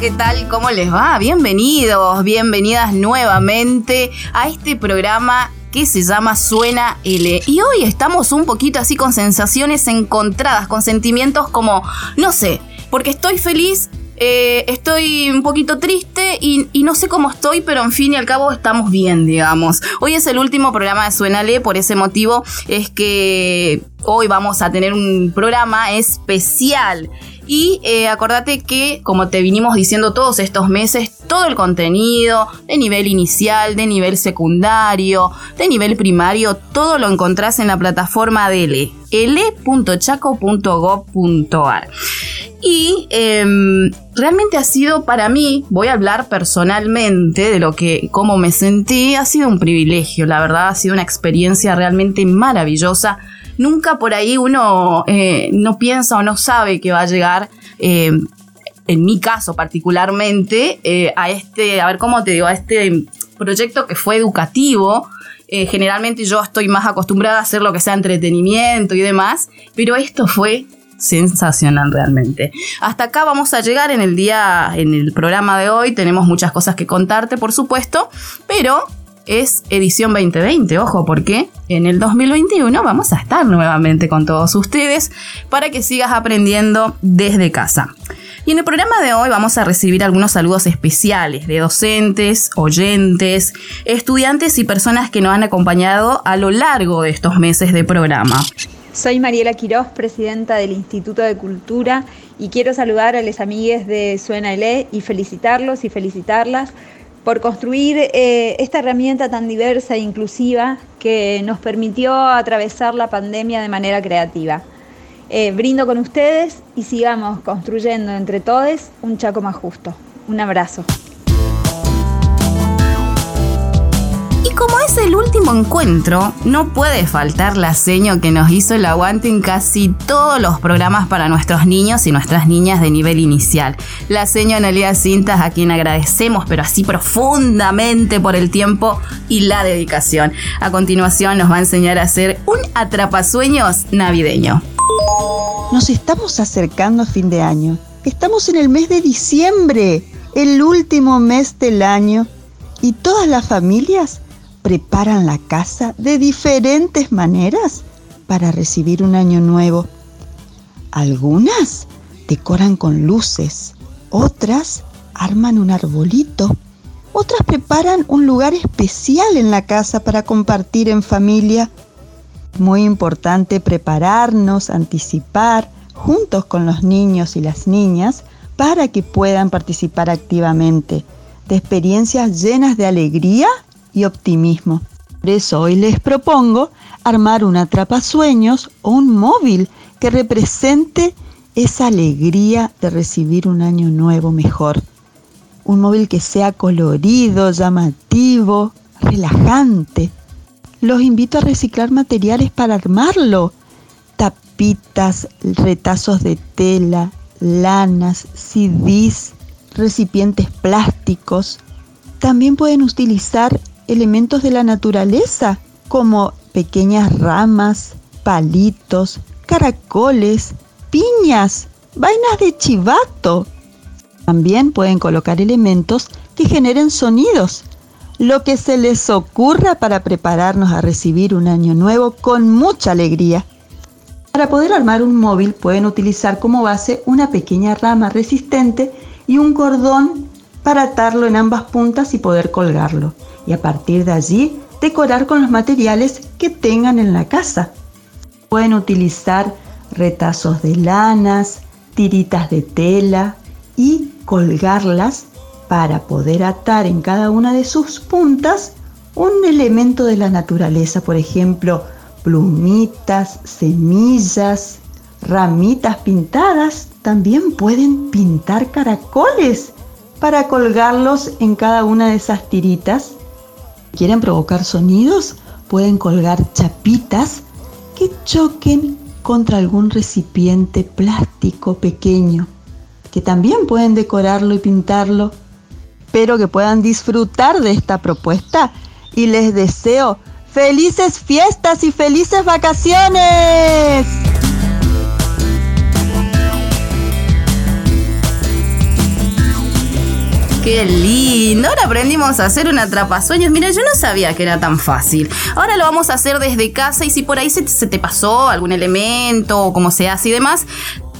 ¿Qué tal? ¿Cómo les va? Bienvenidos, bienvenidas nuevamente a este programa que se llama Suena L. Y hoy estamos un poquito así con sensaciones encontradas, con sentimientos como, no sé, porque estoy feliz, eh, estoy un poquito triste y, y, no sé cómo estoy, pero en fin y al cabo estamos bien, digamos. Hoy es el último programa de Suénale, por ese motivo es que hoy vamos a tener un programa especial. Y eh, acordate que, como te vinimos diciendo todos estos meses, todo el contenido de nivel inicial, de nivel secundario, de nivel primario, todo lo encontrás en la plataforma de L, l.chaco.gov.ar. Y em, realmente ha sido para mí, voy a hablar personalmente de lo que, cómo me sentí, ha sido un privilegio, la verdad, ha sido una experiencia realmente maravillosa nunca por ahí uno eh, no piensa o no sabe que va a llegar. Eh, en mi caso particularmente, eh, a este, a ver cómo te digo, a este proyecto que fue educativo, generalmente yo estoy más acostumbrada a hacer lo que sea entretenimiento y demás, pero esto fue sensacional realmente. Hasta acá vamos a llegar en el día, en el programa de hoy, tenemos muchas cosas que contarte, por supuesto, pero es edición 2020, ojo, porque en el 2021 vamos a estar nuevamente con todos ustedes para que sigas aprendiendo desde casa. Y en el programa de hoy vamos a recibir algunos saludos especiales de docentes, oyentes, estudiantes y personas que nos han acompañado a lo largo de estos meses de programa. Soy Mariela Quiroz, presidenta del Instituto de Cultura, y quiero saludar a los amigues de Suena L y felicitarlos y felicitarlas por construir eh, esta herramienta tan diversa e inclusiva que nos permitió atravesar la pandemia de manera creativa. Eh, brindo con ustedes y sigamos construyendo entre todos un Chaco más justo. Un abrazo. Último encuentro, no puede faltar la seño que nos hizo el aguante en casi todos los programas para nuestros niños y nuestras niñas de nivel inicial. La seño Analia Cintas, a quien agradecemos, pero así profundamente por el tiempo y la dedicación. A continuación nos va a enseñar a hacer un atrapasueños navideño. Nos estamos acercando a fin de año. Estamos en el mes de diciembre, el último mes del año, y todas las familias preparan la casa de diferentes maneras para recibir un año nuevo. Algunas decoran con luces, otras arman un arbolito, otras preparan un lugar especial en la casa para compartir en familia. Muy importante prepararnos, anticipar, juntos con los niños y las niñas, para que puedan participar activamente de experiencias llenas de alegría optimismo. Por eso hoy les propongo armar un atrapasueños o un móvil que represente esa alegría de recibir un año nuevo mejor. Un móvil que sea colorido, llamativo, relajante. Los invito a reciclar materiales para armarlo. Tapitas, retazos de tela, lanas, CDs, recipientes plásticos. También pueden utilizar elementos de la naturaleza, como pequeñas ramas, palitos, caracoles, piñas, vainas de chivato. También pueden colocar elementos que generen sonidos, lo que se les ocurra para prepararnos a recibir un año nuevo con mucha alegría. Para poder armar un móvil pueden utilizar como base una pequeña rama resistente y un cordón para atarlo en ambas puntas y poder colgarlo y a partir de allí decorar con los materiales que tengan en la casa. Pueden utilizar retazos de lanas, tiritas de tela y colgarlas para poder atar en cada una de sus puntas un elemento de la naturaleza, por ejemplo, plumitas, semillas, ramitas pintadas. También pueden pintar caracoles para colgarlos en cada una de esas tiritas. ¿Quieren provocar sonidos? Pueden colgar chapitas que choquen contra algún recipiente plástico pequeño, que también pueden decorarlo y pintarlo. Espero que puedan disfrutar de esta propuesta y les deseo felices fiestas y felices vacaciones. Qué lindo. Ahora aprendimos a hacer un atrapasueños. Mira, yo no sabía que era tan fácil. Ahora lo vamos a hacer desde casa y si por ahí se, te pasó algún elemento o como se hace y demás,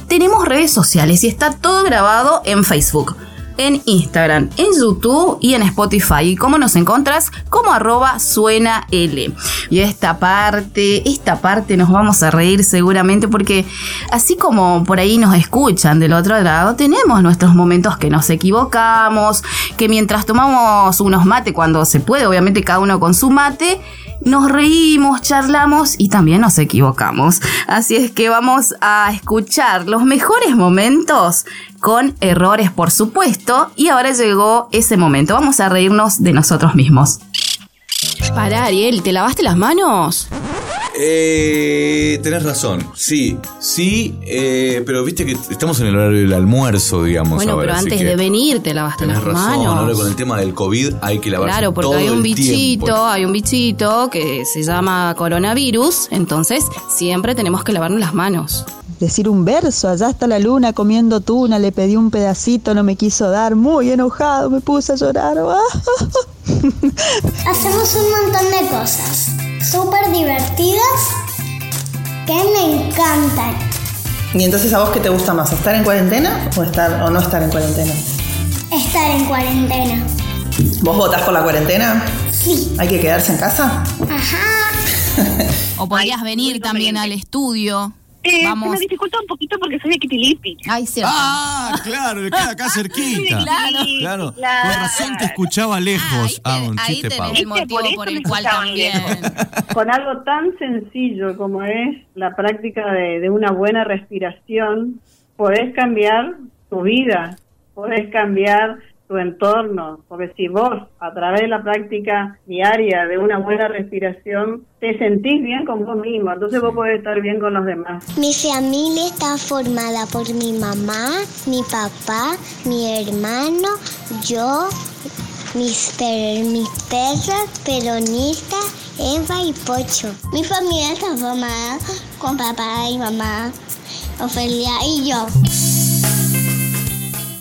tenemos redes sociales y está todo grabado en Facebook en Instagram, en YouTube y en Spotify. ¿Y cómo nos encontras? Como arroba suena L. Y esta parte, esta parte nos vamos a reír seguramente porque así como por ahí nos escuchan del otro lado, tenemos nuestros momentos que nos equivocamos, que mientras tomamos unos mate cuando se puede, obviamente cada uno con su mate, nos reímos, charlamos y también nos equivocamos. Así es que vamos a escuchar los mejores momentos con errores, por supuesto. Y ahora llegó ese momento. Vamos a reírnos de nosotros mismos. Pará, Ariel, ¿te lavaste las manos? Eh, tenés razón, sí, sí, eh, pero viste que estamos en el horario del almuerzo, digamos. Bueno, ahora, pero así antes que de venir te lavaste Tenés las razón, manos. ahora con el tema del COVID hay que lavarse Claro, porque todo hay un bichito, tiempo. hay un bichito que se llama coronavirus, entonces siempre tenemos que lavarnos las manos. Decir un verso, allá está la luna comiendo tuna, le pedí un pedacito, no me quiso dar, muy enojado, me puse a llorar. Hacemos un montón de cosas súper divertidas que me encantan. ¿Y entonces a vos qué te gusta más? ¿Estar en cuarentena o, estar, o no estar en cuarentena? Estar en cuarentena. ¿Vos votás por la cuarentena? Sí. ¿Hay que quedarse en casa? Ajá. O podrías venir también al estudio. Eh, Vamos. Se me dificulta un poquito porque soy de Kitilipi. Ay, cierto. Ah, claro, le queda acá cerquita. Claro. Claro, Claro. con razón te escuchaba lejos. Ahí Ah, un te- ahí chiste tenés pavo. el motivo Por por el cual también. Con algo tan sencillo como es la práctica de, de una buena respiración, podés cambiar tu vida, podés cambiar tu entorno, porque si vos a través de la práctica diaria de una buena respiración te sentís bien con vos mismo, entonces vos podés estar bien con los demás. Mi familia está formada por mi mamá, mi papá, mi hermano, yo, mis, per- mis perros, Peronista, Eva y Pocho. Mi familia está formada con papá y mamá, Ofelia y yo.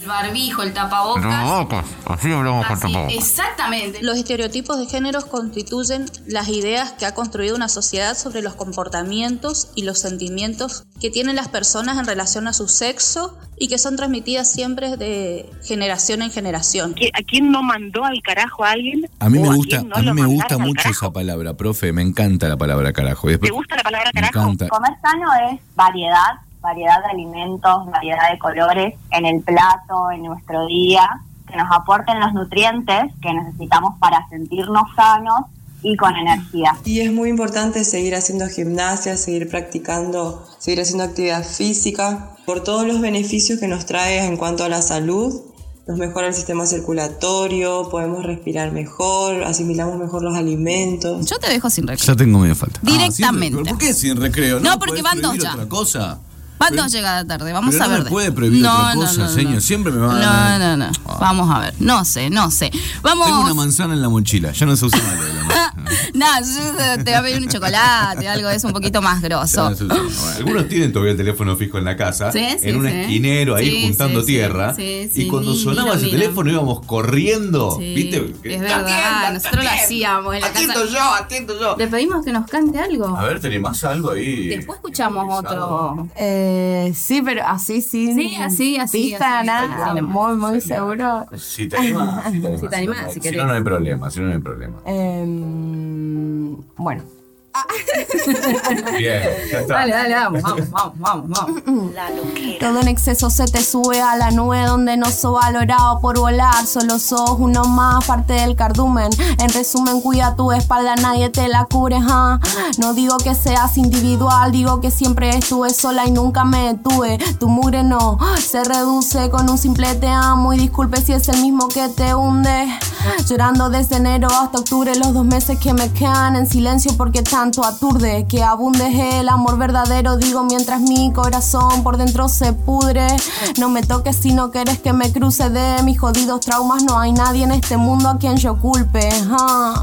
El barbijo, el tapabocas. así hablamos Así, exactamente. Los estereotipos de géneros constituyen las ideas que ha construido una sociedad sobre los comportamientos y los sentimientos que tienen las personas en relación a su sexo y que son transmitidas siempre de generación en generación. ¿Qui- ¿A quién no mandó al carajo a alguien? A mí me ¿O gusta, quién no a mí me gusta mucho carajo? esa palabra, profe, me encanta la palabra carajo. Después- ¿Te gusta la palabra Me carajo? encanta. Comer sano es variedad, variedad de alimentos, variedad de colores en el plato, en nuestro día, que nos aporten los nutrientes que necesitamos para sentirnos sanos y con energía. Y es muy importante seguir haciendo gimnasia, seguir practicando, seguir haciendo actividad física, por todos los beneficios que nos trae en cuanto a la salud. Nos mejora el sistema circulatorio, podemos respirar mejor, asimilamos mejor los alimentos. Yo te dejo sin recreo. Ya tengo media falta. Directamente. Ah, ¿Por qué sin recreo? No, porque ¿Podés van dos ya. otra cosa? Van dos llegadas tarde, vamos Pero a no ver. me de- puede prohibir No, otra no, cosa, no, no. señor. Siempre me va a No, dar- no, no. Ah. Vamos a ver. No sé, no sé. Vamos. Tengo una manzana en la mochila, ya no se usa más lo de la manzana. No, yo te voy a pedir un chocolate, algo de eso un poquito más grosso. no algunos tienen todavía el teléfono fijo en la casa, Sí, sí, en un sí. esquinero ahí Sí, juntando tierra. Sí, sí, y cuando mira, sonaba ese teléfono íbamos corriendo, Sí, ¿viste? Es verdad, nosotros lo hacíamos en la casa. yo, atiendo yo. Le pedimos que nos cante algo. A ver, ¿tenés más algo ahí? Después escuchamos otro. Eh, sí, pero así sin Sí, así, así, pista, así, nada, así. muy, muy seguro. Si te animás. Si te animás, Si si no, no hay problema, si no, no hay problema. Em, bueno. Bien, ya está. Dale, dale, vamos, vamos, vamos, vamos, vamos. Todo en exceso se te sube a la nube donde no sos valorado por volar. Solo sos uno más, parte del cardumen. En resumen, cuida tu espalda, nadie te la cubre. ja. No digo que seas individual, digo que siempre estuve sola y nunca me detuve. Tu mugre no se reduce con un simple te amo. Y disculpe si es el mismo que te hunde. Llorando desde enero hasta octubre, los dos meses que me quedan en silencio porque tanto aturde. Que abunde el amor verdadero, digo mientras mi corazón por dentro se pudre. No me toques si no quieres que me cruce de mis jodidos traumas. No hay nadie en este mundo a quien yo culpe. ja.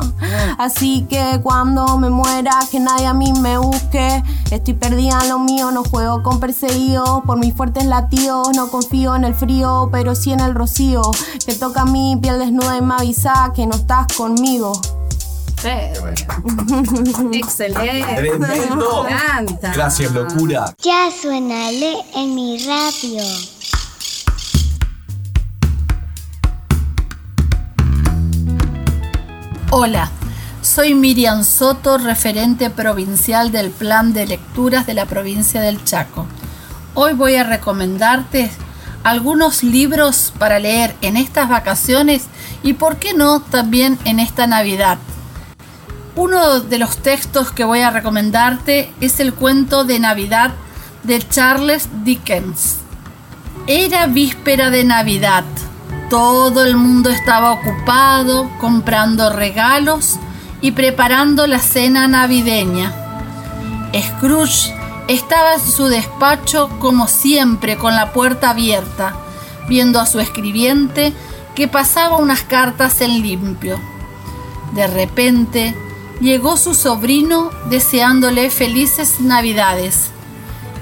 Así que cuando me muera, que nadie a mí me busque. Estoy perdida en lo mío, no juego con perseguidos. Por mis fuertes latidos, no confío en el frío, pero sí en el rocío. Que toca mi piel desnuda y me avisa que no estás conmigo. Excelente. Tremendo. Me encanta. Gracias, locura. Ya suena Le en mi radio. Hola, soy Miriam Soto, referente provincial del Plan de Lecturas de la provincia del Chaco. Hoy voy a recomendarte algunos libros para leer en estas vacaciones y, por qué no, también en esta Navidad. Uno de los textos que voy a recomendarte es el cuento de Navidad de Charles Dickens. Era víspera de Navidad. Todo el mundo estaba ocupado comprando regalos y preparando la cena navideña. Scrooge estaba en su despacho como siempre con la puerta abierta, viendo a su escribiente que pasaba unas cartas en limpio. De repente llegó su sobrino deseándole felices navidades,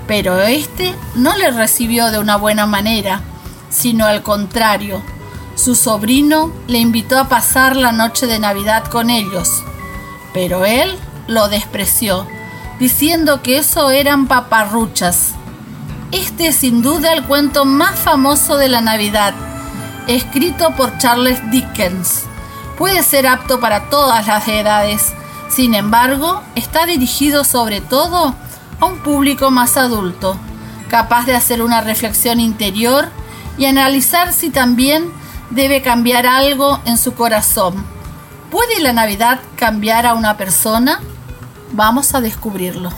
pero este no le recibió de una buena manera, sino al contrario, su sobrino le invitó a pasar la noche de Navidad con ellos, pero él lo despreció, diciendo que eso eran paparruchas. Este es sin duda el cuento más famoso de la Navidad, escrito por Charles Dickens. Puede ser apto para todas las edades, sin embargo, está dirigido sobre todo a un público más adulto, capaz de hacer una reflexión interior y analizar si también debe cambiar algo en su corazón. ¿Puede la Navidad cambiar a una persona? Vamos a descubrirlo.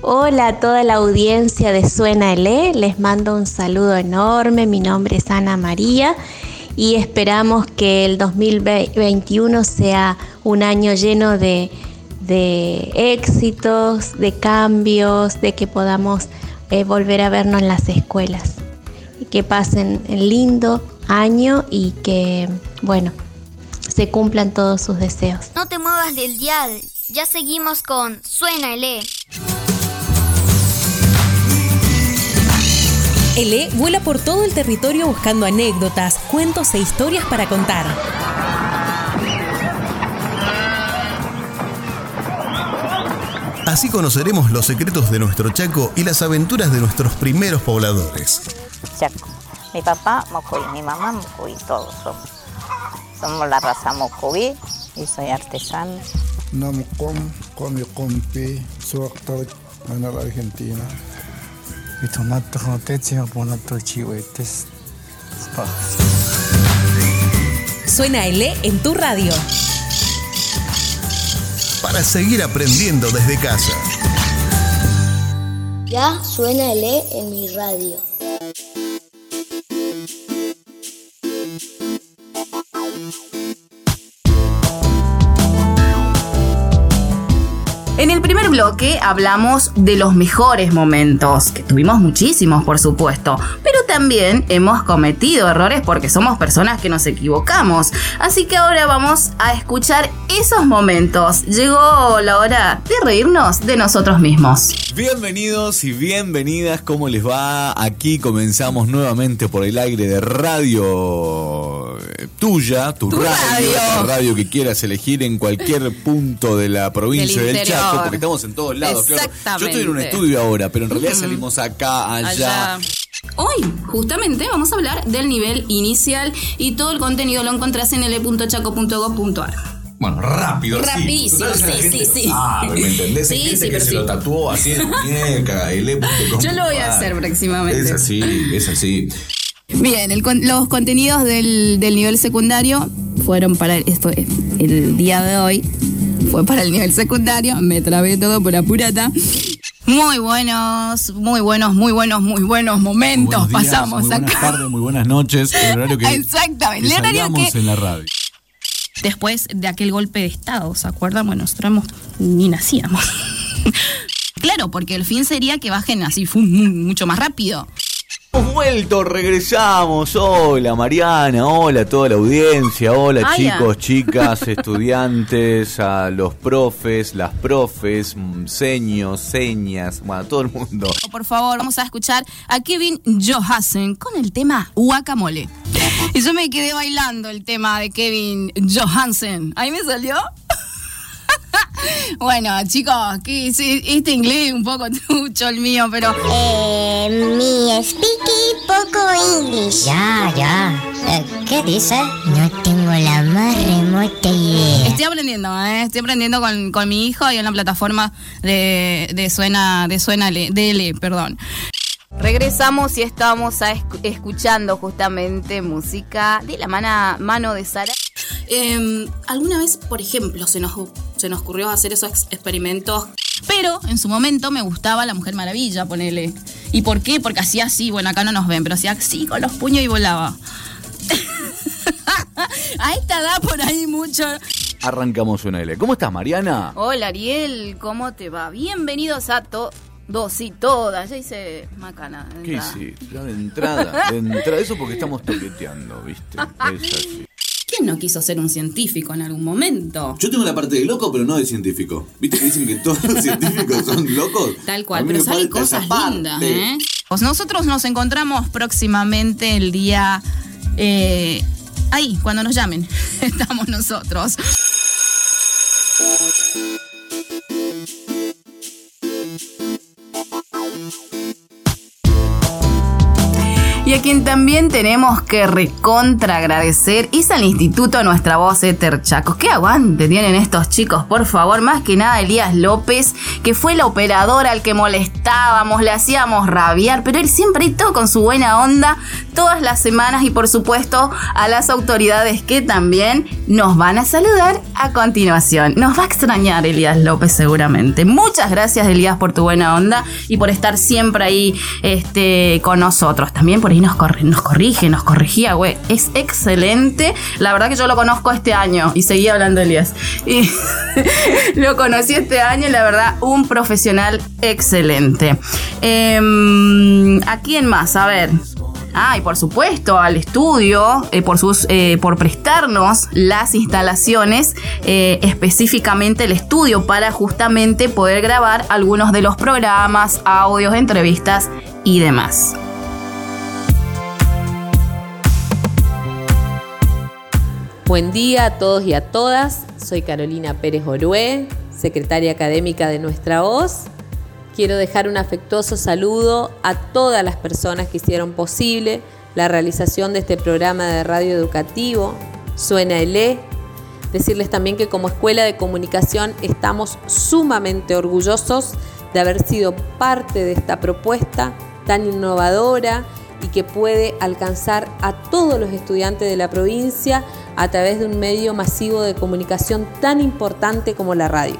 Hola a toda la audiencia de Suena Ele, les mando un saludo enorme, mi nombre es Ana María y esperamos que el 2021 sea un año lleno de, de éxitos, de cambios, de que podamos eh, volver a vernos en las escuelas. Y que pasen un lindo año y que, bueno, se cumplan todos sus deseos. No te muevas del dial, ya seguimos con Suena Ele. Ele vuela por todo el territorio buscando anécdotas, cuentos e historias para contar. Así conoceremos los secretos de nuestro Chaco y las aventuras de nuestros primeros pobladores. Chaco. Mi papá Mocoví, mi mamá Mocoví, todos somos. Somos la raza Mocoví y soy artesano. Namcom, come compi, soy actor en la Argentina. Y tomato roteche, ponato chihuetes. Suena Ele en tu radio. Para seguir aprendiendo desde casa. Ya suena el E en mi radio. Primer bloque hablamos de los mejores momentos, que tuvimos muchísimos por supuesto, pero también hemos cometido errores porque somos personas que nos equivocamos. Así que ahora vamos a escuchar esos momentos. Llegó la hora de reírnos de nosotros mismos. Bienvenidos y bienvenidas, ¿cómo les va? Aquí comenzamos nuevamente por el aire de radio eh, tuya, tu, radio, radio. que quieras elegir en cualquier punto de la provincia Del del. Chaco, porque estamos en todos lados. claro. Yo estoy en un estudio ahora, pero en realidad salimos acá, allá. Hoy, justamente, vamos a hablar del nivel inicial y todo el contenido lo encontrás en l.chaco.gov.ar. Bueno, rápido, Rapidísimo, sí. Sí, sí, sí. sabe, ¿me entendés? Sí, Hay gente sí, que se lo tatuó así en muñeca, el Yo lo voy a hacer próximamente. Es así, es así. Bien, el los contenidos del, del nivel secundario fueron para el, esto, el día de hoy. Fue para el nivel secundario. Me trabé todo por apurata. Muy buenos, muy buenos, muy buenos, muy buenos momentos Buenos días, pasamos muy buenas acá. tardes, muy buenas noches. El horario que, Exactamente, el horario que- en la radio. Después de aquel golpe de Estado, ¿se acuerdan? Bueno, nosotros ni nacíamos. claro, porque el fin sería que bajen así mucho más rápido. Hemos vuelto, regresamos. Hola Mariana, hola a toda la audiencia, hola chicos, chicas, estudiantes, a los profes, las profes, mm, seños, señas, bueno, a todo el mundo. Por favor, vamos a escuchar a Kevin Johansen con el tema Guacamole. Y yo me quedé bailando el tema de Kevin Johansen. Ahí me salió. bueno, chicos, que sí, este inglés es un poco trucho el mío, pero. Eh, mi speaky poco English. Ya, ya. Eh, ¿Qué dice? No tengo la más remota idea. Estoy aprendiendo, ¿eh? estoy aprendiendo con, con mi hijo y en la plataforma de, de Suena, de Suena L, DL, perdón. Regresamos y estamos a esc- escuchando justamente música de la mana- mano de Sara. Em, Alguna vez, por ejemplo, se nos, se nos ocurrió hacer esos ex- experimentos, pero en su momento me gustaba la Mujer Maravilla, ponele. ¿Y por qué? Porque hacía así, bueno, acá no nos ven, pero hacía así con los puños y volaba. a esta edad por ahí mucho. Arrancamos una L. ¿Cómo estás, Mariana? Hola Ariel, ¿cómo te va? Bienvenidos a todos y todas. Ya hice macana. de ¿Qué hiciste? Ya de entrada, de entrada. Eso porque estamos toqueteando, ¿viste? Es así. ¿Quién no quiso ser un científico en algún momento? Yo tengo la parte de loco, pero no de científico. ¿Viste que dicen que todos los científicos son locos? Tal cual, pero salen cosas lindas, ¿eh? Pues nosotros nos encontramos próximamente el día... eh, ahí, cuando nos llamen. Estamos nosotros. Y a quien también tenemos que recontra agradecer es al Instituto Nuestra Voz Éter Chacos. ¿Qué aguante tienen estos chicos? Por favor, más que nada Elías López, que fue la operadora al que molestábamos, le hacíamos rabiar, pero él siempre todo con su buena onda todas las semanas y por supuesto a las autoridades que también nos van a saludar a continuación. Nos va a extrañar Elías López seguramente. Muchas gracias Elías por tu buena onda y por estar siempre ahí este, con nosotros. También por nos, corre- nos corrige, nos corregía, güey. Es excelente. La verdad que yo lo conozco este año y seguía hablando Elías. Y lo conocí este año y la verdad un profesional excelente. Em, ¿A quién más? A ver. Ah, y por supuesto al estudio eh, por, sus, eh, por prestarnos las instalaciones, eh, específicamente el estudio para justamente poder grabar algunos de los programas, audios, entrevistas y demás. Buen día a todos y a todas. Soy Carolina Pérez Orué, secretaria académica de Nuestra Voz. Quiero dejar un afectuoso saludo a todas las personas que hicieron posible la realización de este programa de radio educativo, Suena el E. Decirles también que como escuela de comunicación estamos sumamente orgullosos de haber sido parte de esta propuesta tan innovadora y que puede alcanzar a todos los estudiantes de la provincia a través de un medio masivo de comunicación tan importante como la radio.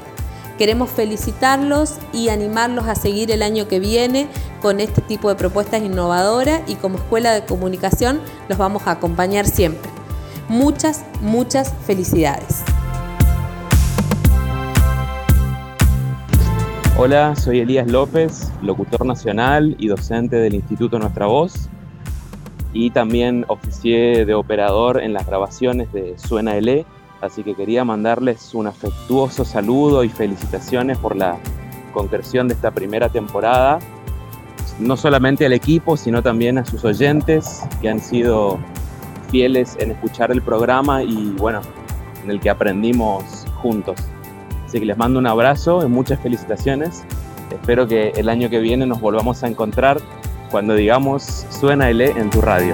Queremos felicitarlos y animarlos a seguir el año que viene con este tipo de propuestas innovadoras y como escuela de comunicación los vamos a acompañar siempre. Muchas, muchas felicidades. Hola, soy Elías López, locutor nacional y docente del Instituto Nuestra Voz. Y también oficié de operador en las grabaciones de Suena L, así que quería mandarles un afectuoso saludo y felicitaciones por la concreción de esta primera temporada. No solamente al equipo, sino también a sus oyentes que han sido fieles en escuchar el programa y bueno, en el que aprendimos juntos. Así que les mando un abrazo y muchas felicitaciones. Espero que el año que viene nos volvamos a encontrar cuando digamos suena el E en tu radio.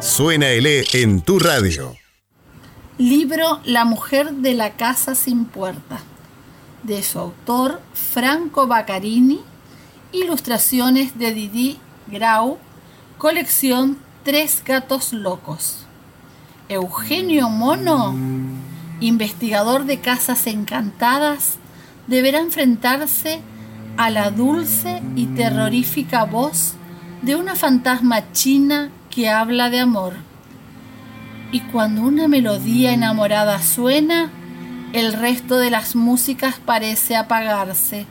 Suena el E en tu radio. Libro La mujer de la casa sin puerta, de su autor Franco Baccarini, ilustraciones de Didi Grau, colección Tres gatos locos. Eugenio Mono, investigador de casas encantadas, deberá enfrentarse a la dulce y terrorífica voz de una fantasma china que habla de amor. Y cuando una melodía enamorada suena, el resto de las músicas parece apagarse.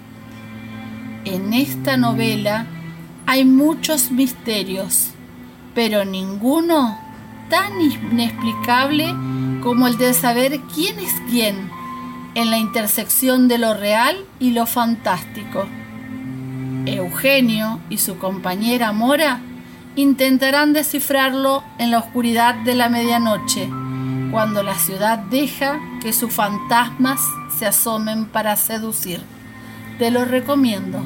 En esta novela hay muchos misterios, pero ninguno tan inexplicable como el de saber quién es quién en la intersección de lo real y lo fantástico. Eugenio y su compañera Mora intentarán descifrarlo en la oscuridad de la medianoche, cuando la ciudad deja que sus fantasmas se asomen para seducir. Te lo recomiendo.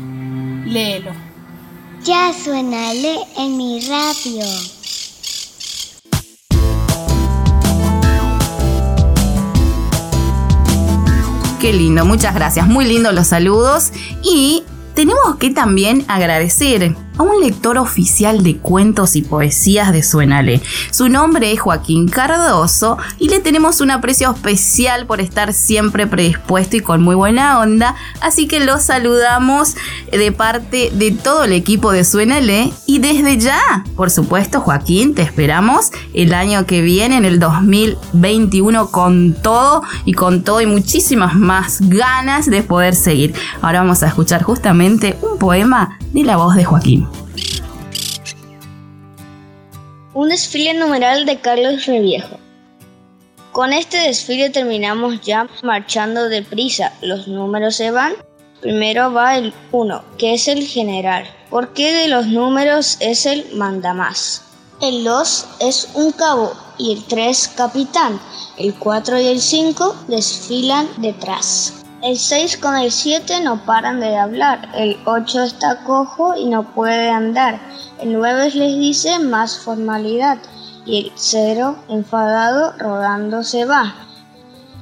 Léelo. Ya suena en mi radio. Qué lindo, muchas gracias. Muy lindo los saludos. Y tenemos que también agradecer a un lector oficial de cuentos y poesías de Suenale. Su nombre es Joaquín Cardoso y le tenemos un aprecio especial por estar siempre predispuesto y con muy buena onda, así que lo saludamos de parte de todo el equipo de Suenale y desde ya, por supuesto, Joaquín, te esperamos el año que viene, en el 2021, con todo y con todo y muchísimas más ganas de poder seguir. Ahora vamos a escuchar justamente un poema de la voz de Joaquín. Un desfile numeral de Carlos Reviejo. Con este desfile terminamos ya marchando deprisa. Los números se van. Primero va el 1, que es el general. porque de los números es el mandamás? El 2 es un cabo y el 3 capitán. El 4 y el 5 desfilan detrás. El 6 con el 7 no paran de hablar. El 8 está cojo y no puede andar. El 9 les dice más formalidad. Y el 0, enfadado, rodando se va.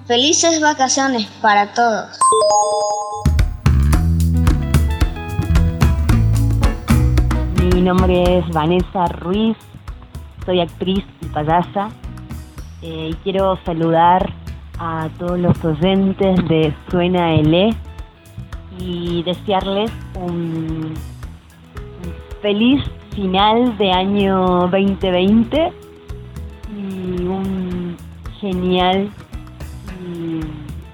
Felices vacaciones para todos. Mi nombre es Vanessa Ruiz, soy actriz y payasa eh, y quiero saludar a todos los oyentes de Suena L y desearles un, feliz final de año 2020 y un genial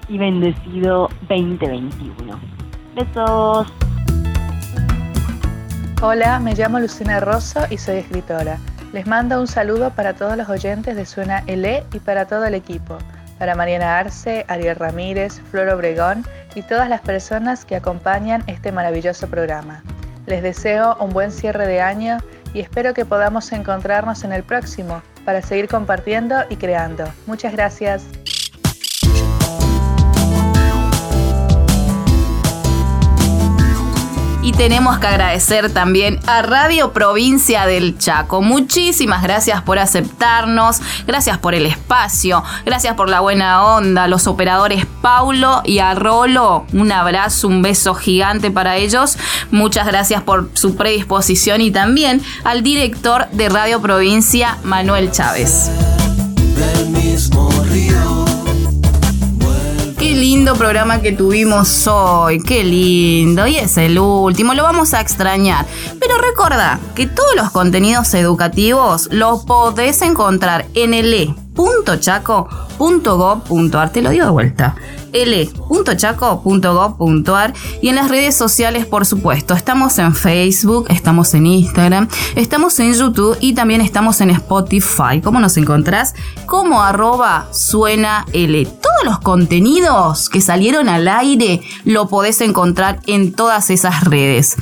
y, bendecido 2021. Besos. Hola, me llamo Lucina Rosso y soy escritora. Les mando un saludo para todos los oyentes de Suena LE y para todo el equipo, para Mariana Arce, Ariel Ramírez, Flor Obregón y todas las personas que acompañan este maravilloso programa. Les deseo un buen cierre de año y espero que podamos encontrarnos en el próximo para seguir compartiendo y creando. Muchas gracias. Y tenemos que agradecer también a Radio Provincia del Chaco. Muchísimas gracias por aceptarnos, gracias por el espacio, gracias por la buena onda, los operadores Paulo y Arrolo. Un abrazo, un beso gigante para ellos. Muchas gracias por su predisposición y también al director de Radio Provincia, Manuel Chávez. Del mismo río. Lindo programa que tuvimos hoy, qué lindo. Y es el último, lo vamos a extrañar. Pero recuerda que todos los contenidos educativos los podés encontrar en el. Te lo digo de vuelta l.chaco.gov.ar y en las redes sociales, por supuesto. Estamos en Facebook, estamos en Instagram, estamos en YouTube y también estamos en Spotify. ¿Cómo nos encontrás? Como arroba suena L. Los contenidos que salieron al aire lo podés encontrar en todas esas redes.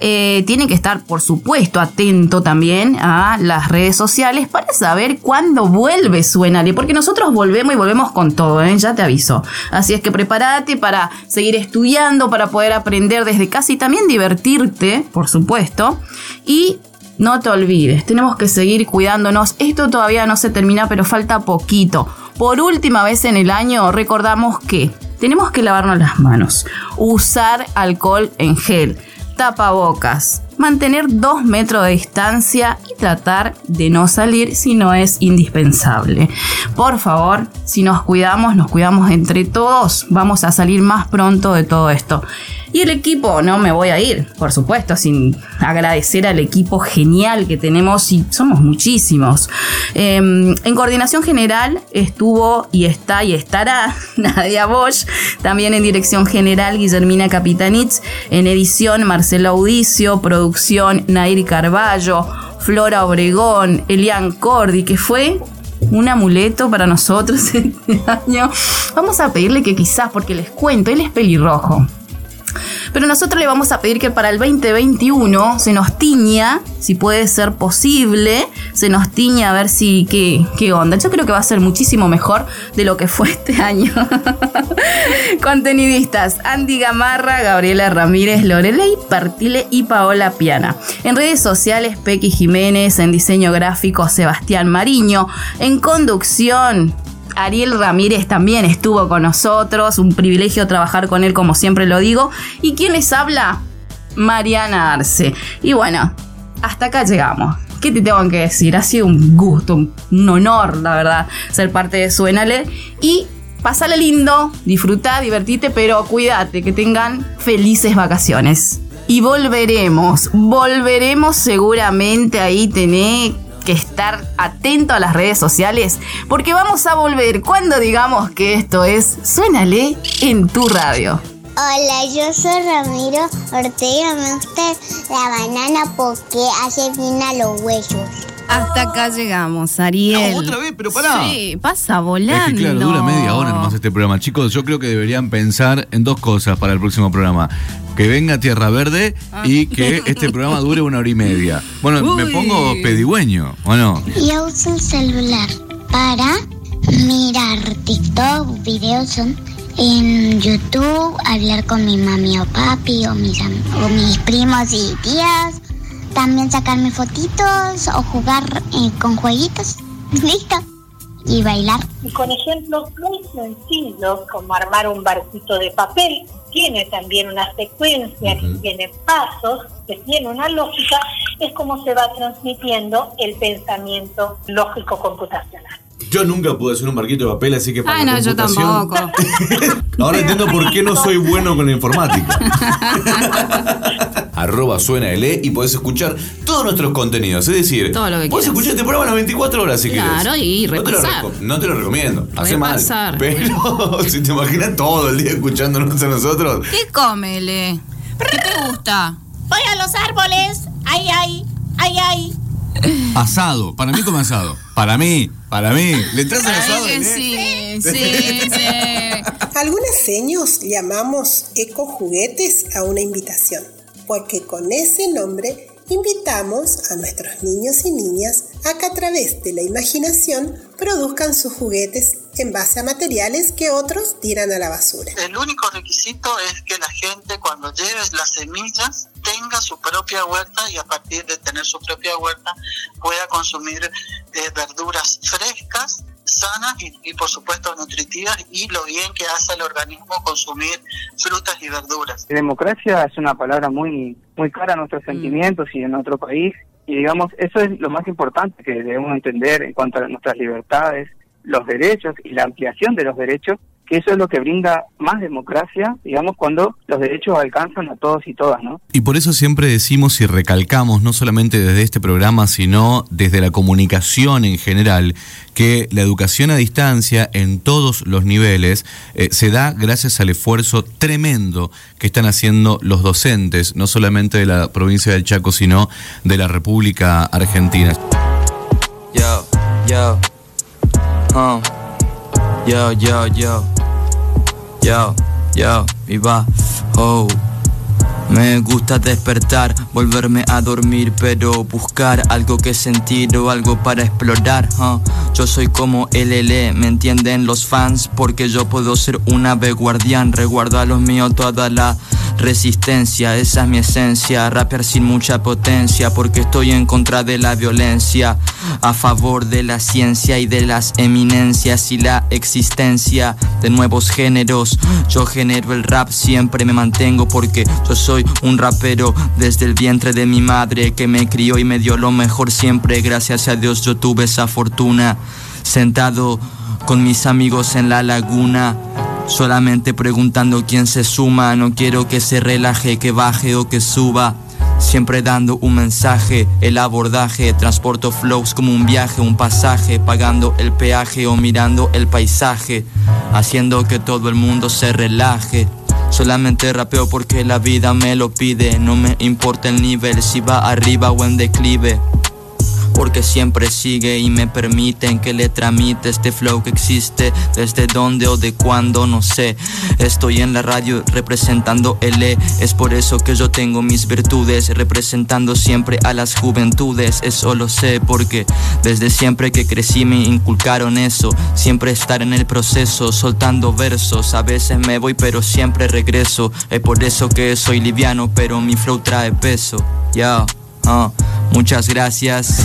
Eh, tienen que estar, por supuesto, atento también a las redes sociales para saber cuándo vuelve Suenale, porque nosotros volvemos y volvemos con todo, ¿eh? ya te aviso. Así es que prepárate para seguir estudiando, para poder aprender desde casa y también divertirte, por supuesto. Y no te olvides, tenemos que seguir cuidándonos. Esto todavía no se termina, pero falta poquito. Por última vez en el año, recordamos que tenemos que lavarnos las manos, usar alcohol en gel, tapabocas, mantener dos metros de distancia y tratar de no salir si no es indispensable. Por favor, si nos cuidamos, nos cuidamos entre todos, vamos a salir más pronto de todo esto. Y el equipo, no me voy a ir, por supuesto, sin agradecer al equipo genial que tenemos y somos muchísimos. Eh, en coordinación general estuvo y está y estará Nadia Bosch, también en dirección general Guillermina Capitanitz, en edición Marcelo Audicio, producción Nair Carballo, Flora Obregón, Elian Cordi, que fue un amuleto para nosotros este año. Vamos a pedirle que quizás, porque les cuento, él es pelirrojo. Pero nosotros le vamos a pedir que para el 2021 se nos tiña, si puede ser posible, se nos tiña a ver si qué, qué onda. Yo creo que va a ser muchísimo mejor de lo que fue este año. Contenidistas, Andy Gamarra, Gabriela Ramírez, Lorelei Partile y Paola Piana. En redes sociales, Pequi Jiménez, en diseño gráfico, Sebastián Mariño, en conducción, Ariel Ramírez también estuvo con nosotros, un privilegio trabajar con él como siempre lo digo. ¿Y quién les habla? Mariana Arce. Y bueno, hasta acá llegamos. ¿Qué te tengo que decir? Ha sido un gusto, un honor, la verdad, ser parte de Suénale. Y pasale lindo, disfruta, divertite, pero cuídate, que tengan felices vacaciones. Y volveremos, volveremos seguramente ahí tener que estar atento a las redes sociales porque vamos a volver cuando digamos que esto es Suénale en tu radio. Hola, yo soy Ramiro Ortega. Me gusta la banana porque hace bien a los huesos. Hasta acá llegamos, Ariel. No, otra vez, pero pará. Sí, pasa volando. Es que claro, dura media hora nomás este programa. Chicos, yo creo que deberían pensar en dos cosas para el próximo programa. Que venga Tierra Verde y que este programa dure una hora y media. Bueno, me pongo pedigüeño, ¿o no? Yo uso el celular para mirar TikTok, videos en YouTube, hablar con mi mami o papi o mis, am- o mis primos y tías, también sacarme fotitos o jugar eh, con jueguitos. Listo. Y bailar. Y con ejemplos muy sencillos como armar un barquito de papel, tiene también una secuencia, que tiene pasos, que tiene una lógica, es como se va transmitiendo el pensamiento lógico computacional. Yo nunca pude hacer un barquito de papel, así que para Ay, la no, yo computación- tampoco. Ahora entiendo por qué no soy bueno con la informática. Arroba suena L y podés escuchar todos nuestros contenidos. Es decir, Todo lo que podés escuchar este programa las 24 horas si Claro, querés. y No te lo repasar. No te lo recomiendo. Hace mal. Pero si te imaginas todo el día escuchándonos a nosotros. ¿Qué cómele? ¿Qué te gusta? Voy a los árboles, ay, ay, ay, ay. Asado. Para mí como asado. Para mí. Para mí. ¿Le entras al asado? Sí, sí, sí. Algunas seños llamamos ecojuguetes a una invitación, porque con ese nombre invitamos a nuestros niños y niñas a que a través de la imaginación produzcan sus juguetes en base a materiales que otros tiran a la basura. El único requisito es que la gente cuando lleve las semillas tenga su propia huerta y a partir de tener su propia huerta pueda consumir eh, verduras frescas, sanas y, y, por supuesto nutritivas y lo bien que hace al organismo consumir frutas y verduras. Democracia es una palabra muy muy cara a nuestros sentimientos y en nuestro país y digamos eso es lo más importante que debemos entender en cuanto a nuestras libertades, los derechos y la ampliación de los derechos, que eso es lo que brinda más democracia, digamos, cuando los derechos alcanzan a todos y todas, ¿no? Y por eso siempre decimos y recalcamos, no solamente desde este programa, sino desde la comunicación en general, que la educación a distancia en todos los niveles eh, se da gracias al esfuerzo tremendo que están haciendo los docentes, no solamente de la provincia del Chaco, sino de la República Argentina. Yo, yo, yo, yo, yo, yo, yo, mi va, oh, Me gusta despertar, volverme a dormir, pero buscar algo que sentir o algo para explorar. Yo soy como LL, ¿me entienden los fans? Porque yo puedo ser un ave guardián, reguardo a los míos toda la resistencia, esa es mi esencia, rapear sin mucha potencia, porque estoy en contra de la violencia, a favor de la ciencia y de las eminencias y la existencia de nuevos géneros. Yo genero el rap, siempre me mantengo porque yo soy un rapero desde el vientre de mi madre que me crió y me dio lo mejor siempre. Gracias a Dios yo tuve esa fortuna. Sentado con mis amigos en la laguna. Solamente preguntando quién se suma, no quiero que se relaje, que baje o que suba. Siempre dando un mensaje, el abordaje, transporto flows como un viaje, un pasaje, pagando el peaje o mirando el paisaje, haciendo que todo el mundo se relaje. Solamente rapeo porque la vida me lo pide, no me importa el nivel, si va arriba o en declive porque siempre sigue y me permiten que le tramite este flow que existe desde dónde o de cuándo no sé. Estoy en la radio representando el E es por eso que yo tengo mis virtudes representando siempre a las juventudes. Eso lo sé porque desde siempre que crecí me inculcaron eso. Siempre estar en el proceso soltando versos. A veces me voy pero siempre regreso. Es por eso que soy liviano pero mi flow trae peso. Ya Ah, muchas gracias.